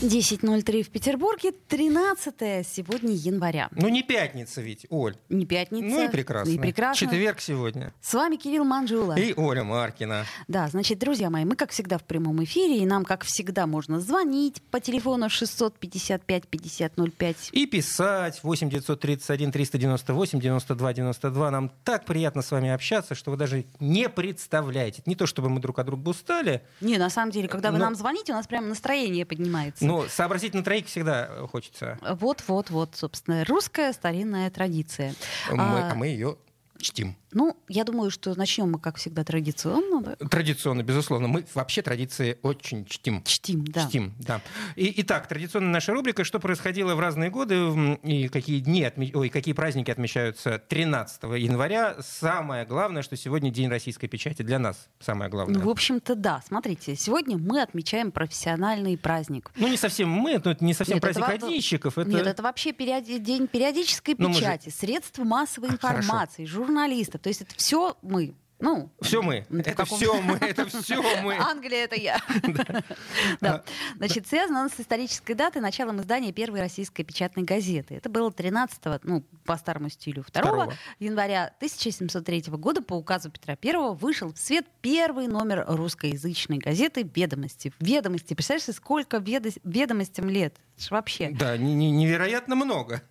10.03 в Петербурге, 13 сегодня января. Ну, не пятница ведь, Оль. Не пятница. Ну и прекрасно. И прекрасно. Четверг сегодня. С вами Кирилл Манжула. И Оля Маркина. Да, значит, друзья мои, мы, как всегда, в прямом эфире, и нам, как всегда, можно звонить по телефону 655-5005. И писать 8 931 398 92 92. Нам так приятно с вами общаться, что вы даже не представляете. Не то, чтобы мы друг от друга устали. Не, на самом деле, когда вы Но- нам звоните, у нас прямо настроение поднимается. Но сообразить на троих всегда хочется. Вот-вот-вот, собственно, русская старинная традиция. Мы- А, а мы ее чтим. Ну, я думаю, что начнем мы, как всегда, традиционно. да? Традиционно, безусловно. Мы вообще традиции очень чтим. Чтим, да. Чтим, да. И, итак, традиционная наша рубрика «Что происходило в разные годы и какие дни, отме- ой, какие праздники отмечаются 13 января». Самое главное, что сегодня День российской печати. Для нас самое главное. Ну, в общем-то, да. Смотрите, сегодня мы отмечаем профессиональный праздник. Ну, не совсем мы, это не совсем Нет, это праздник во- одинщиков. Это... Нет, это вообще периоди- день периодической Ну, мы же- печати, средств массовой Хорошо. информации, журналистов. То есть это все мы. Ну, Все мы. Это каком- все мы. Это все мы. Англия это я. Да. Значит, связано с исторической датой началом издания первой российской печатной газеты. Это было 13 ну, по старому стилю, 2 Второго. января 1703 года по указу Петра I вышел в свет первый номер русскоязычной газеты «Ведомости». «Ведомости». Представляешь, сколько ведо- ведомостям лет? Это ж вообще. Да, не- не- невероятно много.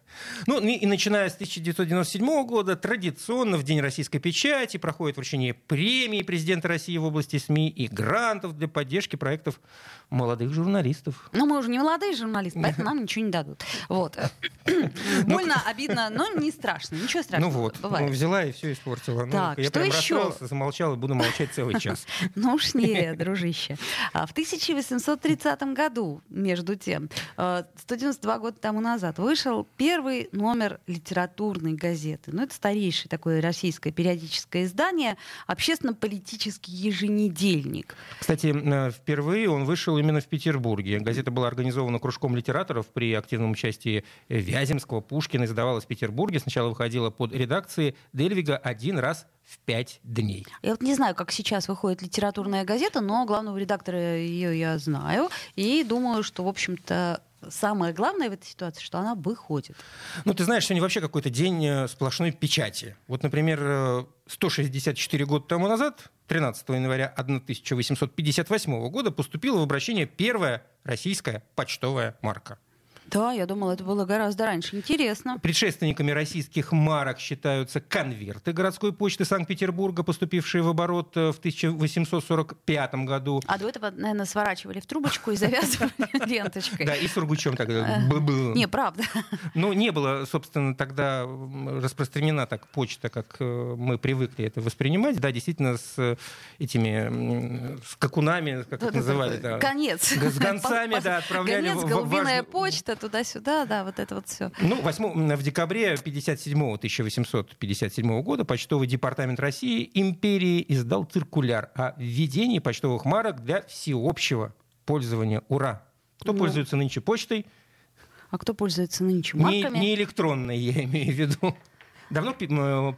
Ну и начиная с 1997 года традиционно в День российской печати проходит вручение премии президента России в области СМИ и грантов для поддержки проектов молодых журналистов. Ну, мы уже не молодые журналисты, поэтому нам ничего не дадут. Вот. Больно, обидно, но не страшно. Ничего страшного. ну вот, бывает. ну, взяла и все испортила. Ну, Так, я что прям еще? замолчал и буду молчать целый час. Ну уж не, дружище. А В 1830 году, между тем, э, 192 года тому назад, вышел первый номер литературной газеты. Ну, это старейшее такое российское периодическое издание, общественно-политический еженедельник. Кстати, э, впервые он вышел именно в Петербурге. Газета была организована кружком литераторов при активном участии Вяземского, Пушкина, издавалась в Петербурге. Сначала выходила под редакцией Дельвига один раз в пять дней. Я вот не знаю, как сейчас выходит литературная газета, но главного редактора ее я знаю. И думаю, что, в общем-то, самое главное в этой ситуации, что она выходит. Ну, ты знаешь, сегодня вообще какой-то день э, сплошной печати. Вот, например, э, 164 года тому назад, 13 января 1858 года, поступила в обращение первая российская почтовая марка. Да, я думала, это было гораздо раньше. Интересно. Предшественниками российских марок считаются конверты городской почты Санкт-Петербурга, поступившие в оборот э, в 1845 году. А до этого, наверное, сворачивали в трубочку и завязывали ленточкой. Да, и Сургучем тогда был. Не, правда. Ну, не было, собственно, тогда распространена так почта, как э, мы привыкли это воспринимать. Да, действительно, с э, этими м, скакунами, как их называли. Конец. С гонцами, да, отправляли Конец, голубиная почта, туда-сюда, да, вот это вот все. Ну, 8, в декабре 57 1857 года почтовый департамент России империи издал циркуляр о введении почтовых марок для всеобщего пользования. Ура! Кто Ну. пользуется нынче почтой? А кто пользуется нынче Не, марками? не электронной, я имею в виду. Давно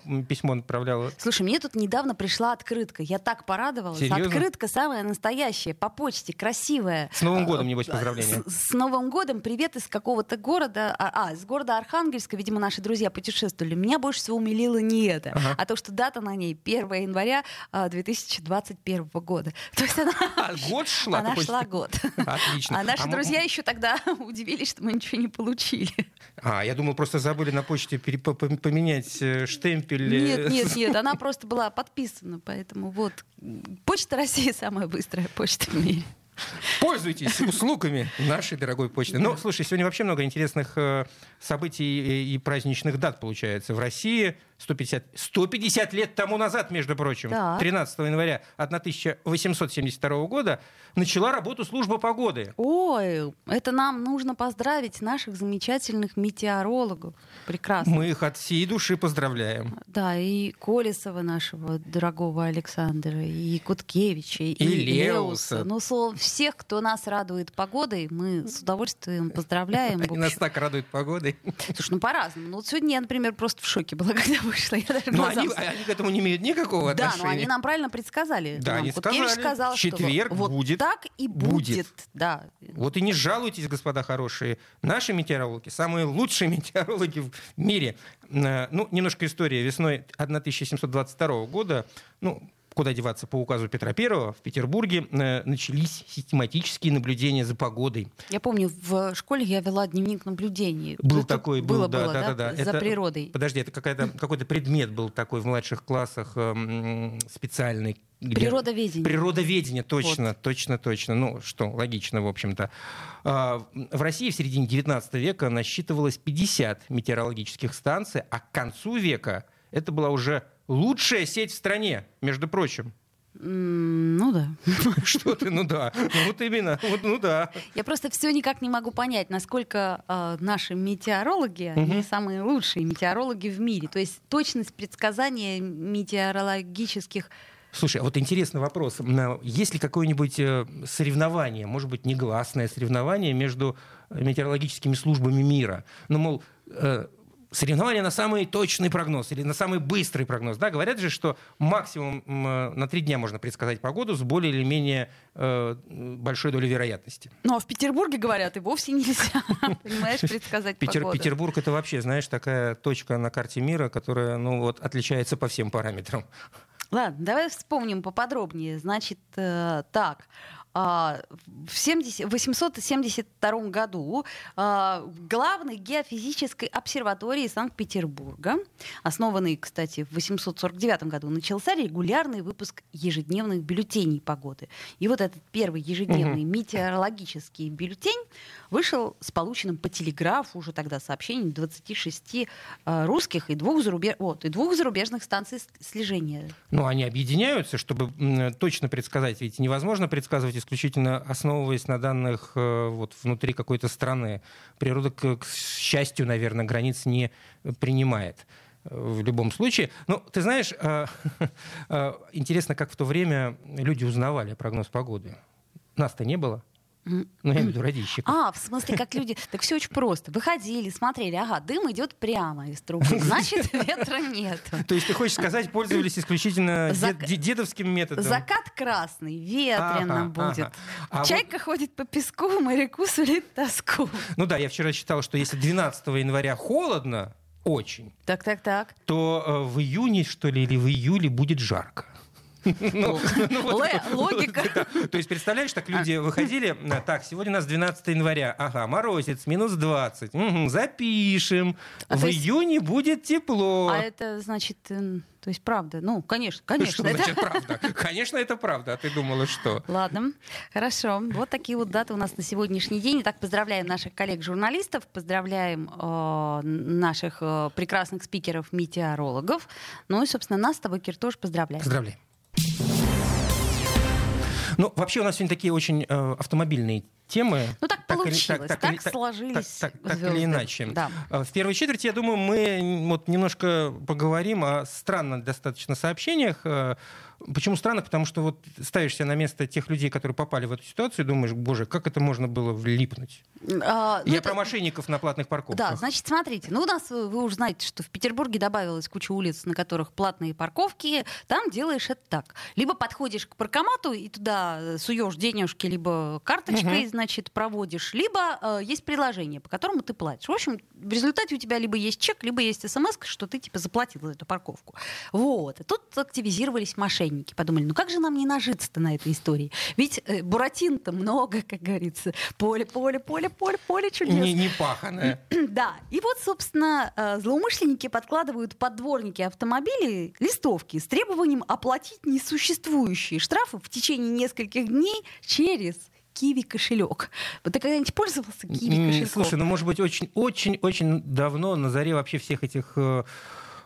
м, письмо отправляла? Слушай, мне тут недавно пришла открытка. Я так порадовалась. Серьезно? Открытка самая настоящая, по почте, красивая. С Новым годом, А, небось, поздравления. С, с Новым годом. Привет из какого-то города. А, а, из города Архангельска, видимо, наши друзья путешествовали. Меня больше всего умилило не это, Ага. а то, что дата на ней 1 января а, 2021 года. То есть она, А, год шла? она хочешь шла год. Отлично. А наши м- друзья еще тогда удивились, что мы ничего не получили. А, я думал, просто забыли на почте поменять э, штемпель. э, Нет, нет, нет, она просто была подписана, поэтому вот. Почта России самая быстрая почта в мире. Пользуйтесь услугами нашей дорогой почты. Ну, слушай, сегодня вообще много интересных э, событий и, праздничных дат получается. В России 150, 150 лет тому назад, между прочим, Так. 13 января 1872 года начала работу служба погоды. Ой, это нам нужно поздравить наших замечательных метеорологов. Прекрасно. Мы их от всей души поздравляем. Да, и Колесова нашего дорогого Александра, и Куткевича, и, И Леуса. Ну, словом, всех, кто нас радует погодой, мы с удовольствием поздравляем. Они нас так радуют погодой. Слушай, ну по-разному. Ну вот сегодня я, например, просто в шоке была, когда вышла. Я даже но они, они к этому не имеют никакого да, отношения. Да, но они нам правильно предсказали. Да, нам. они вот сказали, сказал, четверг что будет. Вот так и будет. будет. Да. Вот и не жалуйтесь, господа хорошие. Наши метеорологи, самые лучшие метеорологи в мире. Э, ну, немножко история. Весной 1722 года, ну, куда деваться, по указу Петра I в Петербурге э, начались систематические наблюдения за погодой. Я помню, в школе я вела дневник наблюдений. Был это такой, был, было, да, было, да, да, да, да. За это, природой. Подожди, это какой-то предмет был такой в младших классах э, специальный. Где... Природоведение. Природоведение, точно, вот. точно, точно. Ну, что, логично, в общем-то. А, в России в середине 19 века насчитывалось 50 метеорологических станций, а к концу века это была уже лучшая сеть в стране, между прочим. Ну да. Что ты, ну да. Ну вот именно, вот, ну да. Я просто все никак не могу понять, насколько э, наши метеорологи, угу. они самые лучшие метеорологи в мире. То есть точность предсказания метеорологических Слушай, а вот интересный вопрос. Есть ли какое-нибудь э, соревнование, может быть, негласное соревнование между метеорологическими службами мира? Ну, мол, э, соревнования на самый точный прогноз или на самый быстрый прогноз. Да, говорят же, что максимум на три дня можно предсказать погоду с более или менее э, большой долей вероятности. Ну, а в Петербурге, говорят, и вовсе нельзя, понимаешь, предсказать Питер, погоду. Петербург — это вообще, знаешь, такая точка на карте мира, которая, ну, вот, отличается по всем параметрам. Ладно, давай вспомним поподробнее. Значит, э, так, в 70, 872 году а, главной геофизической обсерватории Санкт-Петербурга, основанной, кстати, в 849 году, начался регулярный выпуск ежедневных бюллетеней погоды. И вот этот первый ежедневный угу. метеорологический бюллетень вышел с полученным по телеграфу уже тогда сообщением 26 а, русских и двух, зарубеж... вот, и двух зарубежных станций слежения. Ну, они объединяются, чтобы точно предсказать, ведь невозможно предсказывать исключительно основываясь на данных э, вот, внутри какой-то страны. Природа, к, счастью, наверное, границ не принимает э, в любом случае. Ну, ты знаешь, э, интересно, как в то время люди узнавали прогноз погоды. Нас-то не было. Ну, я имею в виду радищиков. А, в смысле, как люди... Так все очень просто. Выходили, смотрели, ага, дым идет прямо из трубы, значит, ветра нет. То есть ты хочешь сказать, пользовались исключительно дедовским методом? Закат красный, ветрено будет. А Чайка ходит по песку, моряку сулит тоску. Ну да, я вчера читал, что если 12 января холодно, очень. Так, так, так. То э, в июне, что ли, или в июле будет жарко. Ну, ну, логика. То есть, представляешь, так люди а. выходили, э, так, сегодня у нас 12 января, ага, морозец, минус 20, запишем, а в июне будет тепло. А это значит, э, то есть правда, ну, конечно, конечно. Что значит правда? Конечно, это правда, а ты думала, что? Ладно, хорошо. Вот такие вот даты у нас на сегодняшний день. Итак, поздравляем наших коллег-журналистов, поздравляем э, наших прекрасных спикеров-метеорологов. Ну и, собственно, нас с тобой, Кир, тоже поздравляем. Поздравляем. Ну, вообще у нас сегодня такие очень э, автомобильные темы. Ну так, так получилось, или, так, так, так сложились Так, так, так или иначе. Да. Э, в первой четверти, я думаю, мы вот немножко поговорим о странных достаточно сообщениях э, Почему странно? Потому что вот ставишься на место тех людей, которые попали в эту ситуацию, и думаешь, боже, как это можно было влипнуть? А, ну Я это... про мошенников на платных парковках. Да, значит, смотрите, ну у нас, вы уже знаете, что в Петербурге добавилась куча улиц, на которых платные парковки, там делаешь это так. Либо подходишь к паркомату и туда суешь денежки, либо карточкой, угу. значит, проводишь, либо э, есть приложение, по которому ты платишь. В общем, в результате у тебя либо есть чек, либо есть смс, что ты типа заплатил за эту парковку. Вот. И тут активизировались мошенники мошенники. Подумали, ну как же нам не нажиться-то на этой истории? Ведь э, буратин-то много, как говорится. Поле, поле, поле, поле, поле чудес. Не, не паханое. да. И вот, собственно, э, злоумышленники подкладывают под дворники автомобилей листовки с требованием оплатить несуществующие штрафы в течение нескольких дней через Киви кошелек. Вот ты когда-нибудь пользовался Киви кошельком? Слушай, ну может быть очень-очень-очень давно на заре вообще всех этих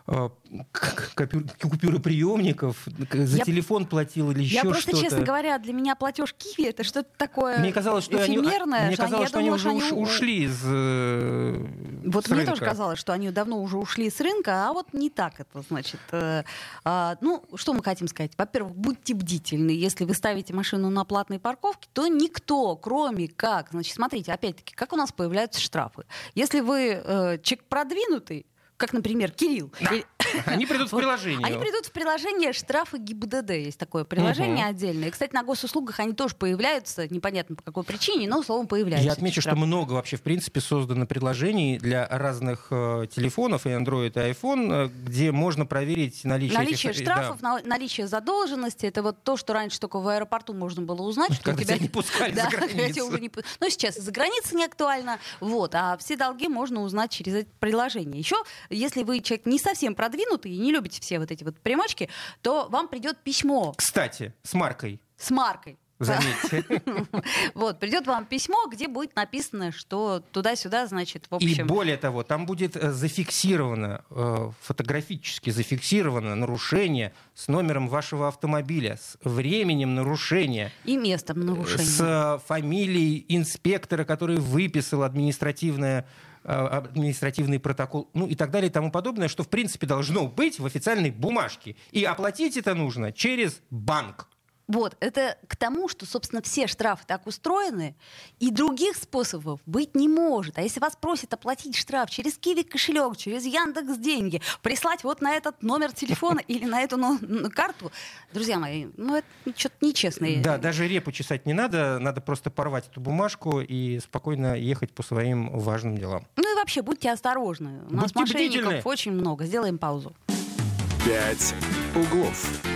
э, Э, купюроприемников, за я, телефон платил или еще что-то. Я просто, честно говоря, для меня платеж Киви это что-то такое мне казалось, что эфемерное. Они, мне казалось, что, они уже ушли из, э, Вот мне рынка. тоже казалось, что они давно уже ушли с рынка, а вот не так это, значит. Э, э, ну, что мы хотим сказать? Во-первых, будьте бдительны. Если вы ставите машину на платной парковке, то никто, кроме как, значит, смотрите, опять-таки, как у нас появляются штрафы. Если вы человек продвинутый, как, например, Кирилл. Они придут в приложение. Они придут в приложение штрафы ГИБДД. Есть такое приложение угу. отдельное. И, кстати, на госуслугах они тоже появляются, непонятно по какой причине, но, словом, появляются. Я отмечу, что много вообще, в принципе, создано приложений для разных э, телефонов, и Android, и iPhone, э, где можно проверить наличие... Наличие этих, штрафов, да. наличие задолженности. Это вот то, что раньше только в аэропорту можно было узнать. Что Когда тебя не пускали да, за границу. Не... Ну, сейчас за границы не актуально. Вот. А все долги можно узнать через это приложение. Еще если вы человек не совсем продвинутый и не любите все вот эти вот примочки, то вам придет письмо. Кстати, с маркой. С маркой. Заметьте. Вот, придет вам письмо, где будет написано, что туда-сюда, значит, в общем... И более того, там будет э, зафиксировано, э, фотографически зафиксировано нарушение с номером вашего автомобиля, с временем нарушения. И местом нарушения. С фамилией инспектора, который выписал административное Э, административный протокол, ну и так далее и тому подобное, что в принципе должно быть в официальной бумажке. И оплатить это нужно через банк. Вот, это к тому, что, собственно, все штрафы так устроены, и других способов быть не может. А если вас просят оплатить штраф через Киви кошелек, через Яндекс деньги, прислать вот на этот номер телефона или на эту ну, карту, друзья мои, ну это что-то нечестное. Да, даже репу чесать не надо, надо просто порвать эту бумажку и спокойно ехать по своим важным делам. Ну и вообще, будьте осторожны. У нас будьте мошенников бдительны. очень много. Сделаем паузу. Пять углов.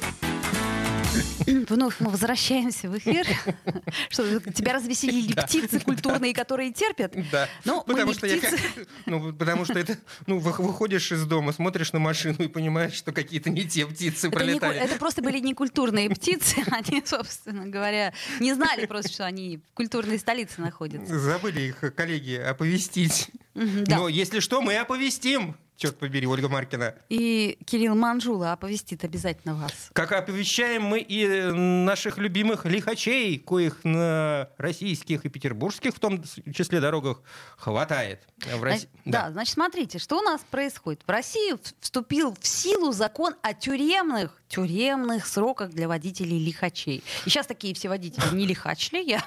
Вновь мы возвращаемся в эфир. Что, тебя развеселили птицы культурные, которые терпят? Да. Но потому что птицы. я, ну, потому что это, ну, выходишь из дома, смотришь на машину и понимаешь, что какие-то не те птицы это пролетали. Не, это просто были не культурные птицы, они, собственно говоря, не знали просто, что они в культурной столице находятся. Забыли их коллеги оповестить. Но если что, мы оповестим черт побери, Ольга Маркина. И Кирилл Манжула оповестит обязательно вас. Как оповещаем мы и наших любимых лихачей, коих на российских и петербургских, в том числе дорогах, хватает. В России. Да. да, значит, смотрите, что у нас происходит. В России вступил в силу закон о тюремных тюремных сроках для водителей лихачей. И сейчас такие все водители не лихачли. Я...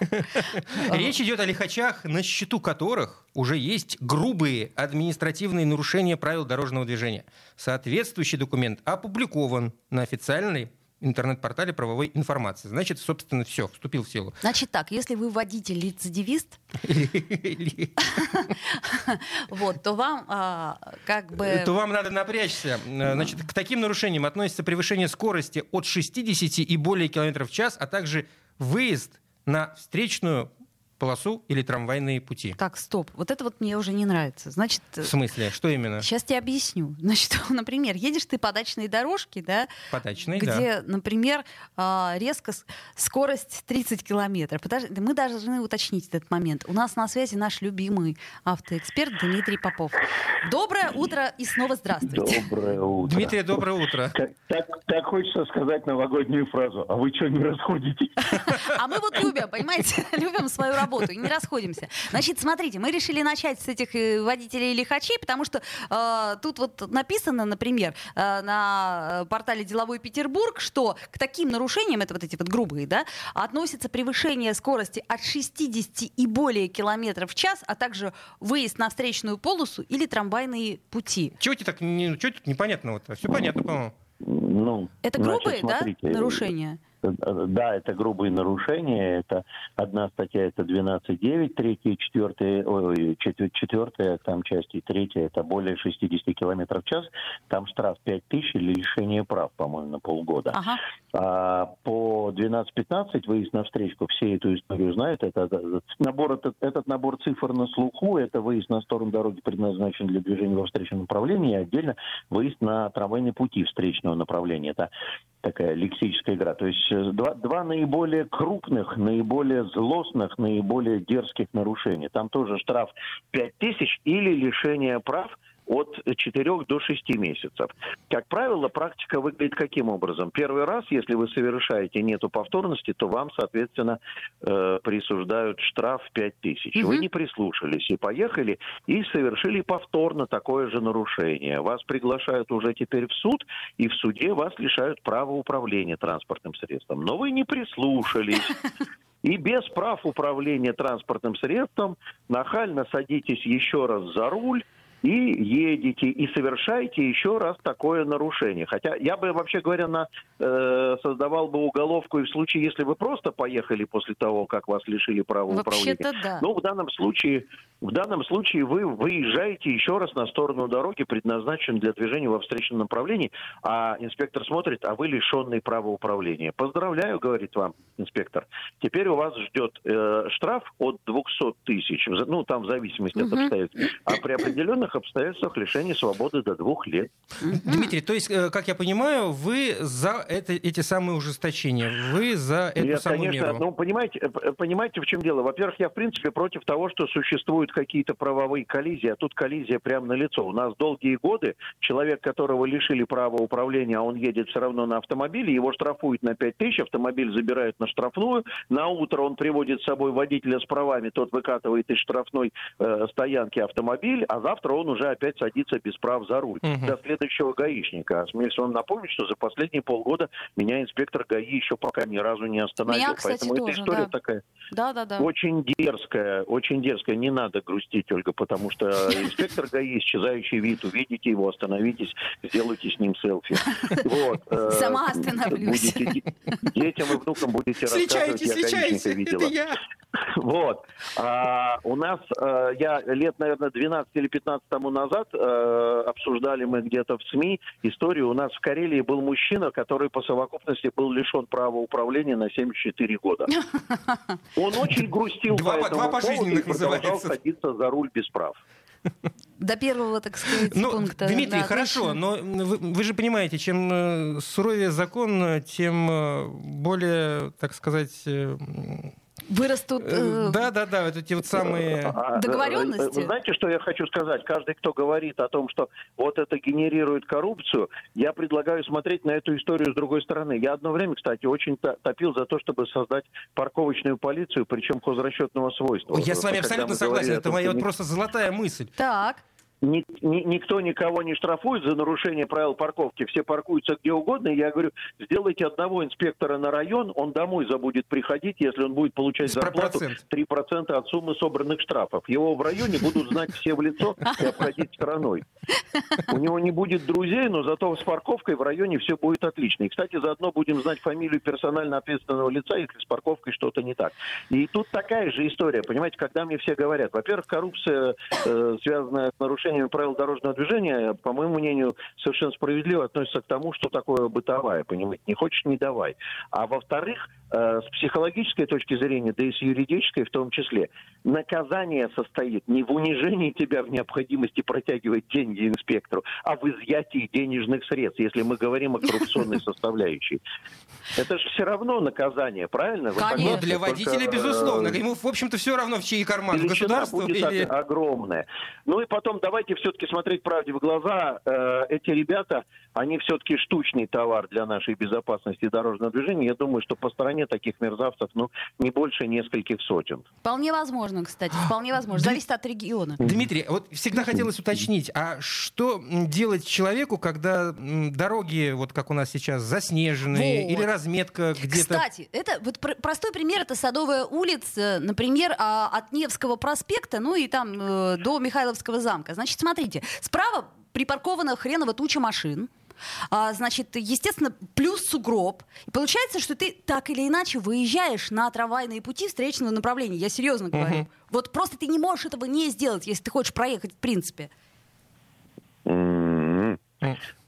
Речь идет о лихачах, на счету которых уже есть грубые административные нарушения правил дорожного движения. Соответствующий документ опубликован на официальной интернет-портале правовой информации. Значит, собственно, все, вступил в силу. Значит так, если вы водитель-рецидивист, вот, то вам а, как бы... То вам надо напрячься. Значит, к таким нарушениям относится превышение скорости от 60 и более километров в час, а также выезд на встречную полосу или трамвайные пути. Так, стоп. Вот это вот мне уже не нравится. Значит, в смысле? Что именно? Сейчас тебе объясню. Значит, например, едешь ты по дачной дорожке, да? По дачной, где, да. например, а, резко скорость 30 километров. Подожди, мы должны уточнить этот момент. У нас на связи наш любимый автоэксперт Дмитрий Попов. Доброе утро и снова здравствуйте. Доброе утро. Дмитрий, доброе утро. Так, так, так хочется сказать новогоднюю фразу. А вы что, не расходитесь? А мы вот любим, понимаете, любим свою работу работу и не расходимся. Значит, смотрите, мы решили начать с этих э, водителей лихачей, потому что э, тут вот написано, например, э, на портале «Деловой Петербург», что к таким нарушениям, это вот эти вот грубые, да, относится превышение скорости от 60 и более километров в час, а также выезд на встречную полосу или трамвайные пути. Чего тебе так не, чего тут непонятного-то? Все понятно, по-моему. Ну, это грубые, значит, смотрите, да, нарушения? Да, это грубые нарушения. Это одна статья, это 12.9, третья, четвертая, ой, четвертая там часть и третья, это более 60 километров в час. Там штраф 5 тысяч или лишение прав, по-моему, на полгода. Ага. А по 12.15 выезд на встречку, все эту историю знают. Это, это набор, этот, этот набор цифр на слуху, это выезд на сторону дороги предназначен для движения во встречном направлении, и отдельно выезд на трамвайные пути встречного направления. Это такая лексическая игра. То есть э, два, два наиболее крупных, наиболее злостных, наиболее дерзких нарушения. Там тоже штраф 5 тысяч или лишение прав от 4 до 6 месяцев. Как правило, практика выглядит каким образом? Первый раз, если вы совершаете нету повторности, то вам, соответственно, э, присуждают штраф 5 тысяч. Угу. Вы не прислушались и поехали, и совершили повторно такое же нарушение. Вас приглашают уже теперь в суд, и в суде вас лишают права управления транспортным средством. Но вы не прислушались. И без прав управления транспортным средством нахально садитесь еще раз за руль, и едете, и совершаете еще раз такое нарушение. Хотя я бы, вообще говоря, на, э, создавал бы уголовку и в случае, если вы просто поехали после того, как вас лишили права управления. Да. Но в данном случае, в данном случае вы выезжаете еще раз на сторону дороги, предназначенной для движения во встречном направлении, а инспектор смотрит, а вы лишенный права управления. Поздравляю, говорит вам инспектор. Теперь у вас ждет э, штраф от 200 тысяч, ну там в зависимости от обстоятельств, а при определенных определенных обстоятельствах лишение свободы до двух лет. Дмитрий, то есть, э, как я понимаю, вы за это, эти самые ужесточения, вы за эту я, самую конечно, меру? Ну, понимаете, э, понимаете, в чем дело? Во-первых, я, в принципе, против того, что существуют какие-то правовые коллизии, а тут коллизия прямо на лицо. У нас долгие годы человек, которого лишили права управления, а он едет все равно на автомобиле, его штрафуют на 5 тысяч, автомобиль забирают на штрафную, на утро он приводит с собой водителя с правами, тот выкатывает из штрафной э, стоянки автомобиль, а завтра он он уже опять садится без прав за руль. Угу. До следующего гаишника. Осмелюсь вам напомнить, что за последние полгода меня инспектор ГАИ еще пока ни разу не остановил. Меня, кстати, Поэтому тоже, эта история да. такая да, да, да. очень дерзкая, очень дерзкая. Не надо грустить, Ольга, потому что инспектор ГАИ, исчезающий вид, увидите его, остановитесь, сделайте с ним селфи. Вот. Э, Сама остановлюсь. детям и внукам будете рассказывать, я гаишника видела. Вот. А, у нас, а, я лет, наверное, 12 или 15 тому назад а, обсуждали мы где-то в СМИ историю. У нас в Карелии был мужчина, который по совокупности был лишен права управления на 74 года. Он очень грустил два, по этому два поводу и продолжал садиться за руль без прав. До первого, так сказать, ну, пункта. Дмитрий, да, хорошо, отлично. но вы, вы же понимаете, чем э, суровее закон, тем э, более, так сказать, Вырастут... Э, да, да, да, вот эти вот самые... А, договоренности? Вы знаете, что я хочу сказать? Каждый, кто говорит о том, что вот это генерирует коррупцию, я предлагаю смотреть на эту историю с другой стороны. Я одно время, кстати, очень топил за то, чтобы создать парковочную полицию, причем хозрасчетного свойства. Я с вами абсолютно согласен, это моя вот просто золотая мысль. Так ни, ни, никто никого не штрафует за нарушение правил парковки, все паркуются где угодно. Я говорю, сделайте одного инспектора на район, он домой забудет приходить, если он будет получать зарплату 3% от суммы собранных штрафов. Его в районе будут знать все в лицо и обходить стороной. У него не будет друзей, но зато с парковкой в районе все будет отлично. И, кстати, заодно будем знать фамилию персонально ответственного лица, если с парковкой что-то не так. И тут такая же история, понимаете, когда мне все говорят, во-первых, коррупция, э, связанная с нарушением нарушениями правил дорожного движения, по моему мнению, совершенно справедливо относится к тому, что такое бытовая, понимаете, не хочешь, не давай. А во-вторых, э, с психологической точки зрения, да и с юридической в том числе, наказание состоит не в унижении тебя в необходимости протягивать деньги инспектору, а в изъятии денежных средств, если мы говорим о коррупционной составляющей. Это же все равно наказание, правильно? Конечно. Для водителя, Только, безусловно. Ему, в общем-то, все равно в чьи карманы. Государство будет или... огромная. Ну и потом давайте все-таки смотреть правде в глаза. Э, эти ребята, они все-таки штучный товар для нашей безопасности дорожного движения. Я думаю, что по стране таких мерзавцев, ну, не больше нескольких сотен. Вполне возможно, кстати, вполне возможно. Зависит от региона. Дмитрий, вот всегда хотелось уточнить, а что делать человеку, когда дороги, вот как у нас сейчас, заснеженные вот. или разметка где-то... Кстати, это вот простой пример, это Садовая улица, например, а, от Невского проспекта, ну и там э, до Михайловского замка. Значит, смотрите, справа припаркована хреново туча машин. А, значит, естественно, плюс сугроб. И получается, что ты так или иначе выезжаешь на трамвайные пути встречного направления. Я серьезно говорю. Угу. Вот просто ты не можешь этого не сделать, если ты хочешь проехать в принципе.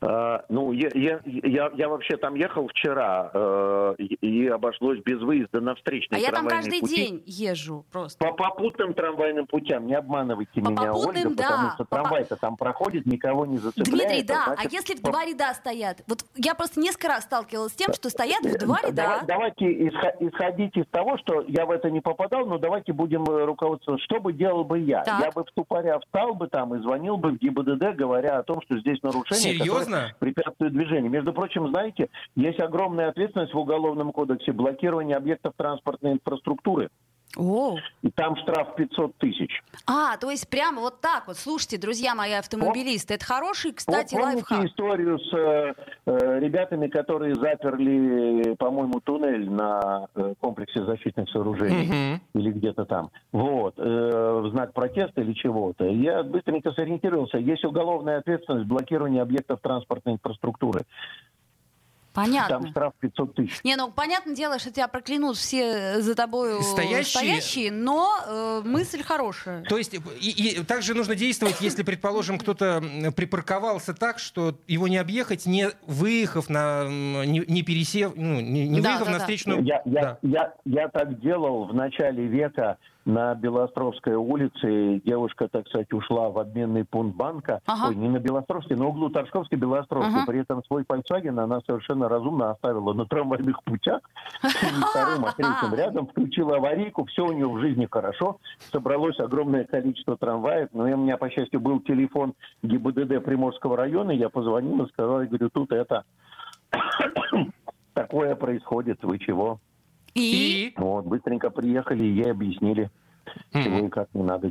А, ну, я, я, я, я вообще там ехал вчера э, и, обошлось без выезда на встречные А я там каждый пути. день езжу просто. По попутным трамвайным путям, не обманывайте По меня, попутным, Ольга, да. потому что По- трамвай-то там проходит, никого не зацепляет. Дмитрий, да, а значит, если в два ряда стоят? Вот я просто несколько раз сталкивалась с тем, что стоят в два Давай- ряда. Давайте исхо- исходить из того, что я в это не попадал, но давайте будем э, руководствоваться. Что бы делал бы я? Так. Я бы в ступоря встал бы там и звонил бы в ГИБДД, говоря о том, что здесь нарушение, Серьезно? препятствует движению. Между прочим, знаете, есть огромная ответственность в Уголовном кодексе блокирование объектов транспортной инфраструктуры. О, И там штраф 500 тысяч. а, то есть прямо вот так вот. Слушайте, друзья мои автомобилисты, это хороший, кстати, Вот помните лайфхак. историю с э, э, ребятами, которые заперли, по-моему, туннель на э, комплексе защитных сооружений? Мгм. или где-то там, вот, э, в знак протеста или чего-то. Я быстренько сориентировался. Есть уголовная ответственность блокирование объектов транспортной инфраструктуры. Там Понятно. штраф 500 тысяч. Не, ну понятное дело, что тебя проклянут все за тобой Стоящие. стоящие, но э, мысль хорошая. То есть и, и также нужно действовать, если, предположим, кто-то припарковался так, что его не объехать, не выехав на, не, не пересев, ну, не, не Да, выехав да, на встречную. Я, я, Да. я, я так делал в начале века на Белостровской улице. Девушка, так сказать, ушла в обменный пункт банка. Ага. Ой, не на Белостровской, на углу Торжковской Белостровской. Ага. При этом свой Volkswagen она совершенно разумно оставила на трамвайных путях. Вторым, а третьим рядом. Включила аварийку. Все у нее в жизни хорошо. Собралось огромное количество трамваев. Но у меня, по счастью, был телефон ГИБДД Приморского района. Я позвонил и сказал, я говорю, тут это... Такое происходит, вы чего? И, И Вот, быстренько приехали и ей объяснили, чего и как не надо.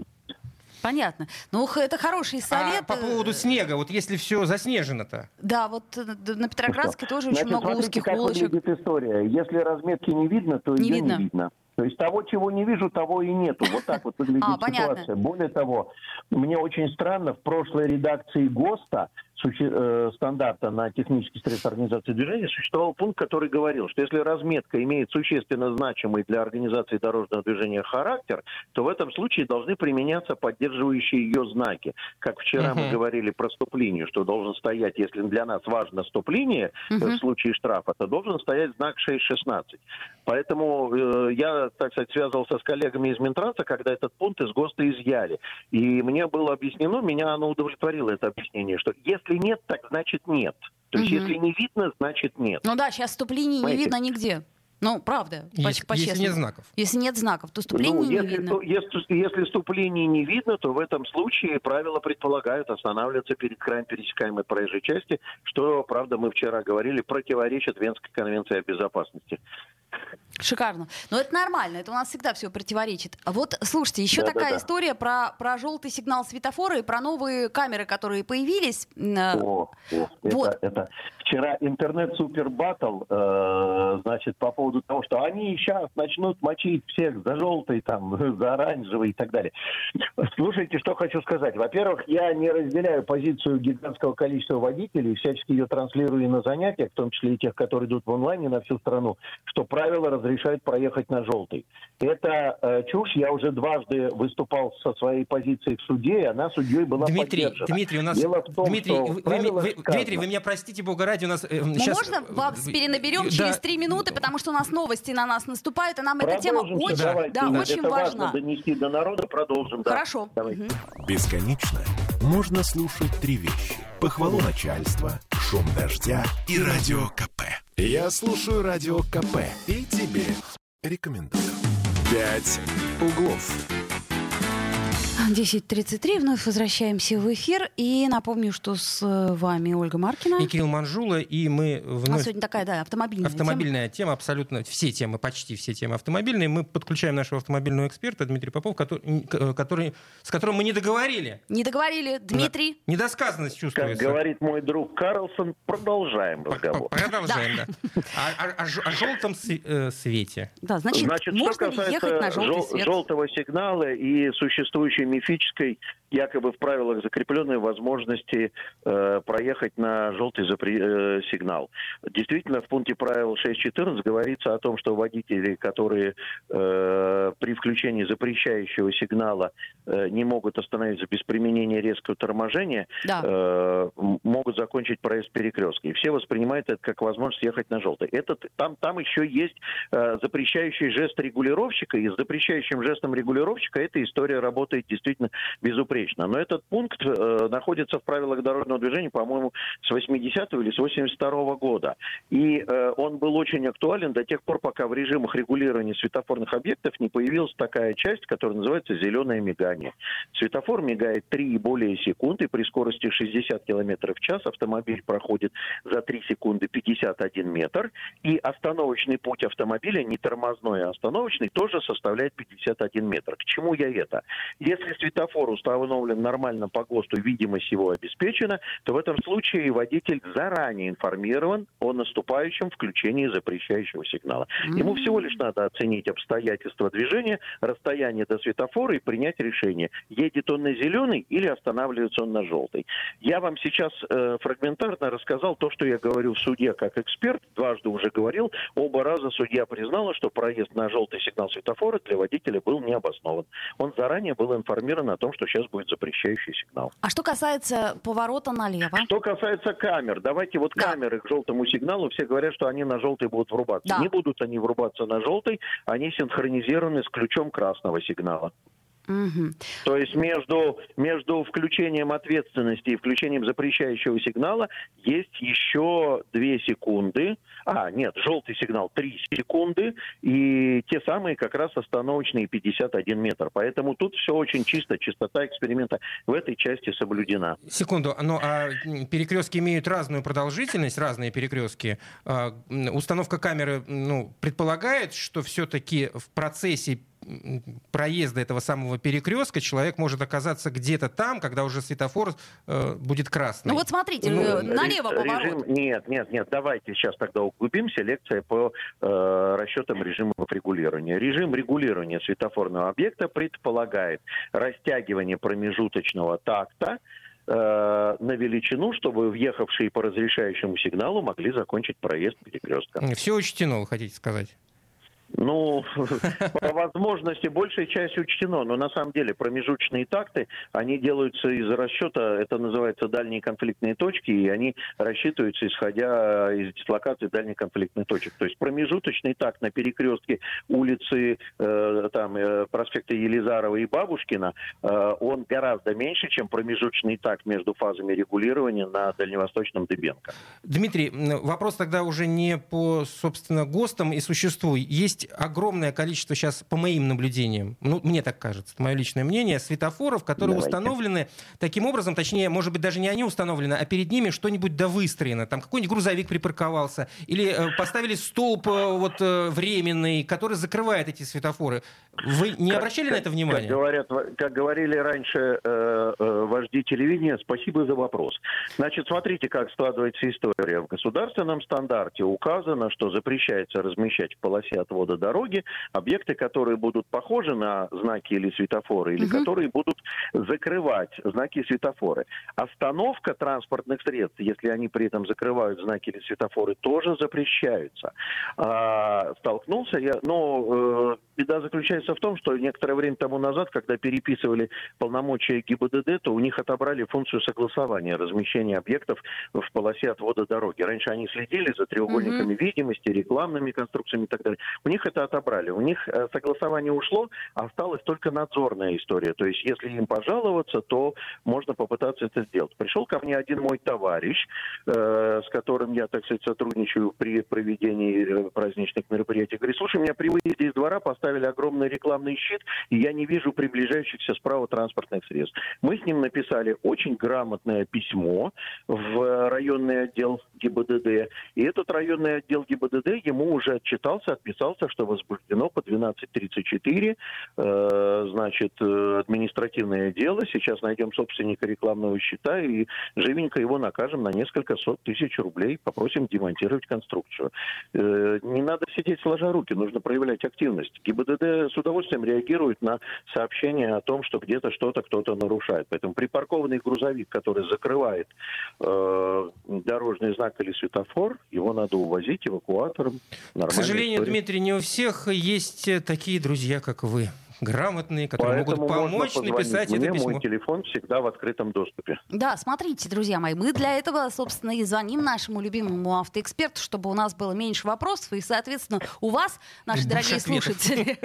понятно. Ну, х- это хороший совет. а по поводу снега, вот если все заснежено-то. Да, вот э, на Петроградской тоже очень Значит, много смотрите, узких как улочек. выглядит история. Если разметки не видно, то Не ее видно. не видно. То есть того, чего не вижу, того и нету. Вот так вот выглядит А, понятно. ситуация. Более того, мне очень странно, в прошлой редакции ГОСТа, стандарта на технический средств организации движения, существовал пункт, который говорил, что если разметка имеет существенно значимый для организации дорожного движения характер, то в этом случае должны применяться поддерживающие ее знаки. Как вчера мы Мгм. говорили про стоп-линию, что должен стоять, если для нас важно стоп-линия, э, Мгм. в случае штрафа, то должен стоять знак 6.16. Поэтому э, я, так сказать, связывался с коллегами из Минтранса, когда этот пункт из ГОСТа изъяли. И мне было объяснено, меня оно удовлетворило, это объяснение, что если нет, так значит нет. То есть Мгм. если не видно, значит нет. Ну да, сейчас ступлений не видно нигде. Ну, правда, по- Если, если по-честному. нет знаков. Если нет знаков, то ступлений Ну, не если, видно. то- если, если ступлений не видно, то в этом случае правила предполагают останавливаться перед краем пересекаемой проезжей части, что, правда, мы вчера говорили, противоречит Венской конвенции о безопасности. Шикарно. Но это нормально, это у нас всегда все противоречит. А вот, слушайте, еще Да-да-да. такая история про, про желтый сигнал светофора и про новые камеры, которые появились. Э, О, о, Вот. это, это вчера интернет супер баттл, э, значит, по поводу того, что они сейчас начнут мочить всех за желтый, там, за оранжевый и так далее. Слушайте, что хочу сказать. Во-первых, я не разделяю позицию гигантского количества водителей, всячески ее транслирую и на занятиях, в том числе и тех, которые идут в онлайне на всю страну, что правила разрешают проехать на желтый. Это э, чушь. Я уже дважды выступал со своей позицией в суде, и она судьей была Дмитрий, поддержана. Дмитрий, у нас... Дело в том, Дмитрий, что вы, вы- вы- сказано- Дмитрий, вы меня простите, бога ради, у нас... э, Ну, щас, можно э, вас э, перенаберем да. через три минуты, потому что у нас новости на нас наступают, и нам эта тема очень, давайте. да, Да, очень это важна. важно донести до народа, продолжим. да. Хорошо. Давайте. Мгм. Бесконечно можно слушать три вещи. Похвалу начальства, шум дождя и радио КП. Я слушаю радио КП и тебе рекомендую. «Пять углов». 10.33, вновь возвращаемся в эфир. И напомню, что с э, вами Ольга Маркина. И Кирилл Манжула, и мы нас вновь... сегодня такая, да, автомобильная тема. Автомобильная тема, абсолютно все темы, почти все темы автомобильные. Мы подключаем нашего автомобильного эксперта Дмитрия Попов, который, который, с которым мы не договорили. Не договорили. Дмитрий. Недосказанность Как чувствуется. говорит мой друг Карлсон, продолжаем разговор. Продолжаем, да. А- а- О ж- о желтом э, свете. Да, значит, можно ехать на касается желтый жел- свет? желтого сигнала и существующей мифической якобы в правилах закрепленной возможности э, проехать на желтый запре- э, сигнал. Действительно, в пункте правил 6.14 говорится о том, что водители, которые э, при включении запрещающего сигнала э, не могут остановиться без применения резкого торможения, Да. э, могут закончить проезд перекрестка. И все воспринимают это как возможность ехать на желтый. Это, там, там еще есть э, запрещающий жест регулировщика, и с запрещающим жестом регулировщика эта история работает действительно безупречно. Но этот пункт э, находится в правилах дорожного движения, по-моему, с 80-го или с 82-го года. И э, он был очень актуален до тех пор, пока в режимах регулирования светофорных объектов не появилась такая часть, которая называется зеленое мигание. Светофор мигает 3 и более секунд, и при скорости 60 км в час автомобиль проходит за 3 секунды 51 метр, и остановочный путь автомобиля, не тормозной, а остановочный, тоже составляет 51 метр. К чему я это? Если светофор установлен нормально по ГОСТу, видимость его обеспечена, то в этом случае водитель заранее информирован о наступающем включении запрещающего сигнала. Ему всего лишь надо оценить обстоятельства движения, расстояние до светофора и принять решение, едет он на зеленый или останавливается он на желтый. Я вам сейчас э, фрагментарно рассказал то, что я говорю в суде как эксперт, дважды уже говорил, оба раза судья признала, что проезд на желтый сигнал светофора для водителя был необоснован. Он заранее был информирован о том, что сейчас будет запрещающий сигнал. А что касается поворота налево? Что касается камер, давайте вот Да. камеры к желтому сигналу, все говорят, что они на желтый будут врубаться. Да. Не будут они врубаться на желтый, они синхронизированы с ключом красного сигнала. То есть между, между включением ответственности и включением запрещающего сигнала есть еще 2 секунды. А, нет, желтый сигнал 3 секунды и те самые как раз остановочные 51 метр. Поэтому тут все очень чисто, чистота эксперимента в этой части соблюдена. Секунду, ну а перекрестки имеют разную продолжительность, разные перекрестки. А, Установка камеры ну, предполагает, что все-таки в процессе проезда этого самого перекрестка человек может оказаться где-то там, когда уже светофор э, будет красный. Ну вот смотрите, Ну, э, Ре- налево режим- поворот. Нет, нет, нет, давайте сейчас тогда углубимся. Лекция по э, расчетам режимов регулирования. Режим регулирования светофорного объекта предполагает растягивание промежуточного такта э, на величину, чтобы въехавшие по разрешающему сигналу могли закончить проезд перекрестка. Все учтено, вы хотите сказать? Ну, по возможности большая часть учтено, но на самом деле промежуточные такты, они делаются из расчета, это называется дальние конфликтные точки, и они рассчитываются исходя из дислокации дальних конфликтных точек. То есть промежуточный такт на перекрестке улицы э, там, э, проспекта Елизарова и Бабушкина, э, он гораздо меньше, чем промежуточный такт между фазами регулирования на Дальневосточном Дыбенко. Дмитрий, вопрос тогда уже не по, собственно, ГОСТам и существу. Есть огромное количество сейчас, по моим наблюдениям, ну, мне так кажется, это мое личное мнение, светофоров, которые Давайте. установлены таким образом, точнее, может быть, даже не они установлены, а перед ними что-нибудь да выстроено. Там какой-нибудь грузовик припарковался, или э, поставили столб э, вот э, временный, который закрывает эти светофоры. Вы не Как- обращали на как- это внимание? Как, говорят, как говорили раньше э, э, вожди телевидения, спасибо за вопрос. Значит, смотрите, как складывается история. В государственном стандарте указано, что запрещается размещать в полосе отвода дороги объекты, которые будут похожи на знаки или светофоры, или Мгм. которые будут закрывать знаки и светофоры. Остановка транспортных средств, если они при этом закрывают знаки или светофоры, тоже запрещаются. А, столкнулся я, но э, беда заключается в том, что некоторое время тому назад, когда переписывали полномочия ГИБДД, то у них отобрали функцию согласования размещения объектов в полосе отвода дороги. Раньше они следили за треугольниками видимости, рекламными конструкциями и так далее. У них это отобрали. У них э, согласование ушло, а осталась только надзорная история. То есть, если им пожаловаться, то можно попытаться это сделать. Пришел ко мне один мой товарищ, э, с которым я, так сказать, сотрудничаю при проведении э, праздничных мероприятий. Говорит, слушай, меня при выезде из двора поставили огромный рекламный щит, и я не вижу приближающихся справа транспортных средств. Мы с ним написали очень грамотное письмо в районный отдел ГИБДД, и этот районный отдел ГИБДД ему уже отчитался, отписался, что возбуждено по 12.34, э, значит, э, административное дело. Сейчас найдем собственника рекламного счета и живенько его накажем на несколько сот тысяч рублей. Попросим демонтировать конструкцию. Э, не надо сидеть сложа руки, нужно проявлять активность. ГИБДД с удовольствием реагирует на сообщение о том, что где-то что-то кто-то нарушает. Поэтому припаркованный грузовик, который закрывает э, дорожный знак или светофор, его надо увозить эвакуатором. К сожалению, история. Дмитрий, не у всех есть такие друзья, как вы грамотные, которые Поэтому могут помочь написать мне, это письмо. Мой телефон всегда в открытом доступе. Да, смотрите, друзья мои, мы для этого, собственно, и звоним нашему любимому автоэксперту, чтобы у нас было меньше вопросов, и, соответственно, у вас, наши дорогие слушатели,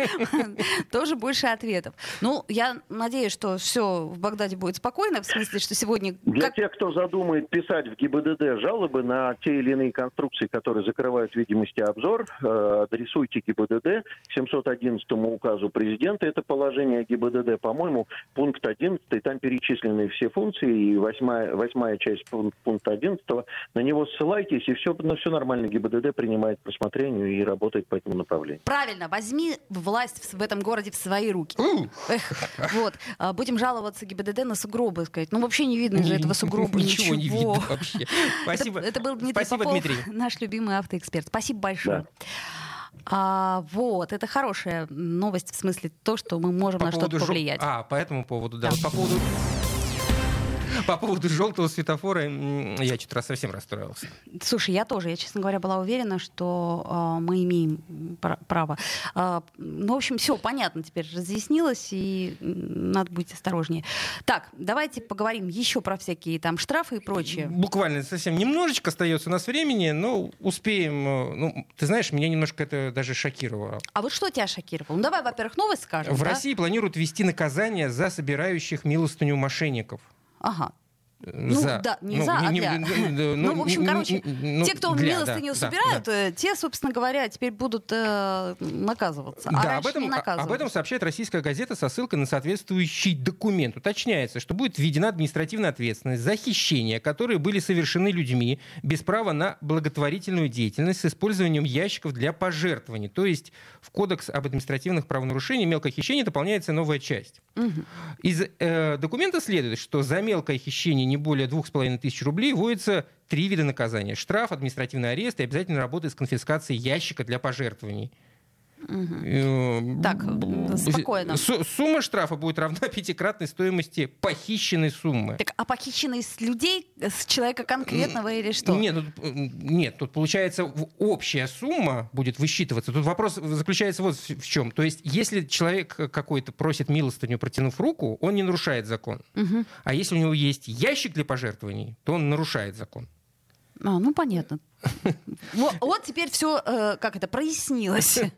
тоже больше ответов. Ну, я надеюсь, что все в Багдаде будет спокойно, в смысле, что сегодня... Для тех, кто задумает писать в ГИБДД жалобы на те или иные конструкции, которые закрывают видимости обзор, э, адресуйте ГИБДД 711 указу президента это положение ГИБДД, по-моему, пункт 11, там перечислены все функции, и восьмая, восьмая часть пункта 11, на него ссылайтесь, и все, ну, все нормально, ГИБДД принимает к рассмотрению и работает по этому направлению. Правильно, возьми власть в этом городе в свои руки. Эх, вот, а, будем жаловаться ГИБДД на сугробы, сказать, ну вообще не видно же этого сугроба, ничего. не видно вообще. Спасибо. Это, был Дмитрий Спасибо, Попов, Дмитрий. наш любимый автоэксперт. Спасибо большое. А, вот, это хорошая новость, в смысле то, что мы можем по на что-то повлиять. А, по этому поводу, да. да. Вот по поводу по поводу желтого светофора я что-то раз совсем расстроился. Слушай, я тоже. Я, честно говоря, была уверена, что э, мы имеем право. Э, ну, в общем, все понятно теперь разъяснилось, и надо быть осторожнее. Так, давайте поговорим еще про всякие там штрафы и прочее. Буквально совсем немножечко остается у нас времени, но успеем. Э, ну, ты знаешь, меня немножко это даже шокировало. А вот что тебя шокировало? Ну, давай, во-первых, новость скажем. В да? России планируют ввести наказание за собирающих милостыню мошенников. Ага. Ну, за. да, не ну, за, а для. Ну, ну, в общем, короче, ну, те, кто для, милостыню да, собирают, да, да. те, собственно говоря, теперь будут э, наказываться. А да, об этом, об этом сообщает российская газета со ссылкой на соответствующий документ. Уточняется, что будет введена административная ответственность за хищения, которые были совершены людьми без права на благотворительную деятельность с использованием ящиков для пожертвований. То есть в Кодекс об административных правонарушениях мелкое хищение дополняется новая часть. Угу. Из э, документа следует, что за мелкое хищение не более 2,5 тысяч рублей вводится три вида наказания. Штраф, административный арест и обязательно работа с конфискацией ящика для пожертвований. Угу. Так, спокойно. Сумма штрафа будет равна пятикратной стоимости похищенной суммы. Так, а похищенной с людей, с человека конкретного или что? Нет, тут, нет, тут получается общая сумма будет высчитываться. Тут вопрос заключается вот в чем. То есть, если человек какой-то просит милостыню, протянув руку, он не нарушает закон. Угу. А если у него есть ящик для пожертвований, то он нарушает закон. А, ну понятно. Вот, вот теперь все, э, как это, прояснилось.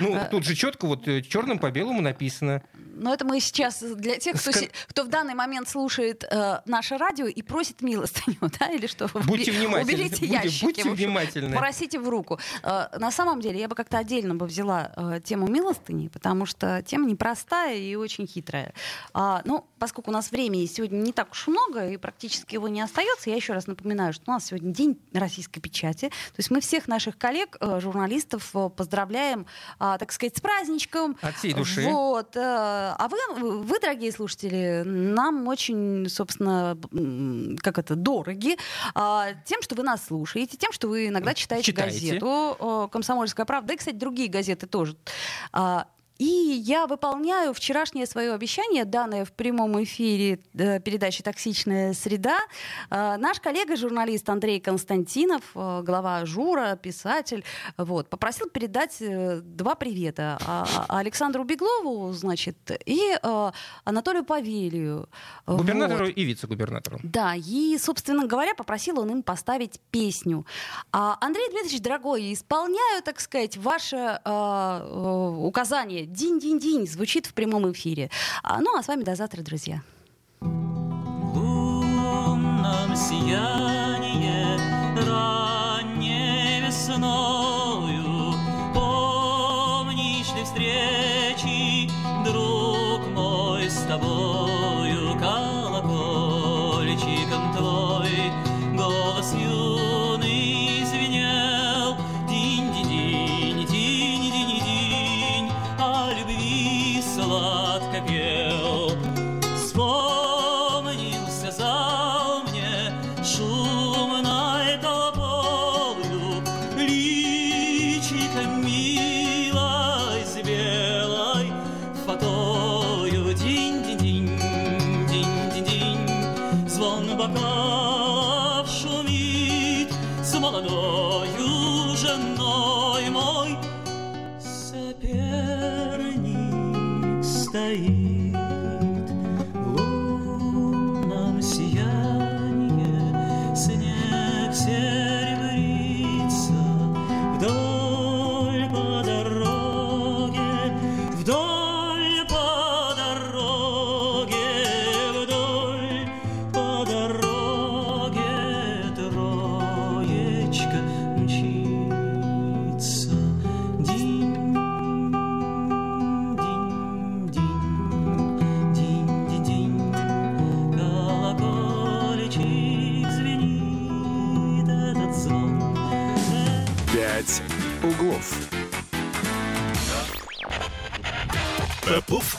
Ну, тут же четко, вот э, черным по белому написано. Но это мы сейчас для тех, кто, кто в данный момент слушает э, наше радио и просит милостыню, да, или что? Будьте внимательны. Уберите ящики. Будьте внимательны. Просите в руку. Э, на самом деле, я бы как-то отдельно бы взяла э, тему милостыни, потому что тема непростая и очень хитрая. А, ну, поскольку у нас времени сегодня не так уж много и практически его не остается, я еще раз напоминаю, что у нас сегодня день российской печати. То есть мы всех наших коллег, э, журналистов, э, поздравляем, э, так сказать, с праздничком. От всей души. Вот. Э, а вы, вы, дорогие слушатели, нам очень, собственно, как это, дороги а, тем, что вы нас слушаете, тем, что вы иногда читаете, читаете. газету «Комсомольская правда». И, кстати, другие газеты тоже. И я выполняю вчерашнее свое обещание, данное в прямом эфире э, передачи «Токсичная среда». Э, наш коллега-журналист Андрей Константинов, э, глава Жура, писатель, вот, попросил передать два привета. А, а, Александру Беглову, значит, и Анатолию Павелию. Губернатору вот. и вице-губернатору. Да, и, собственно говоря, попросил он им поставить песню. А, Андрей Дмитриевич, дорогой, исполняю, так сказать, ваше указание «Динь-динь-динь» звучит в прямом эфире. А, ну, а с вами до завтра, друзья. Лунном сияние ранней весною Помнишь ли встречи, друг мой, с тобою but da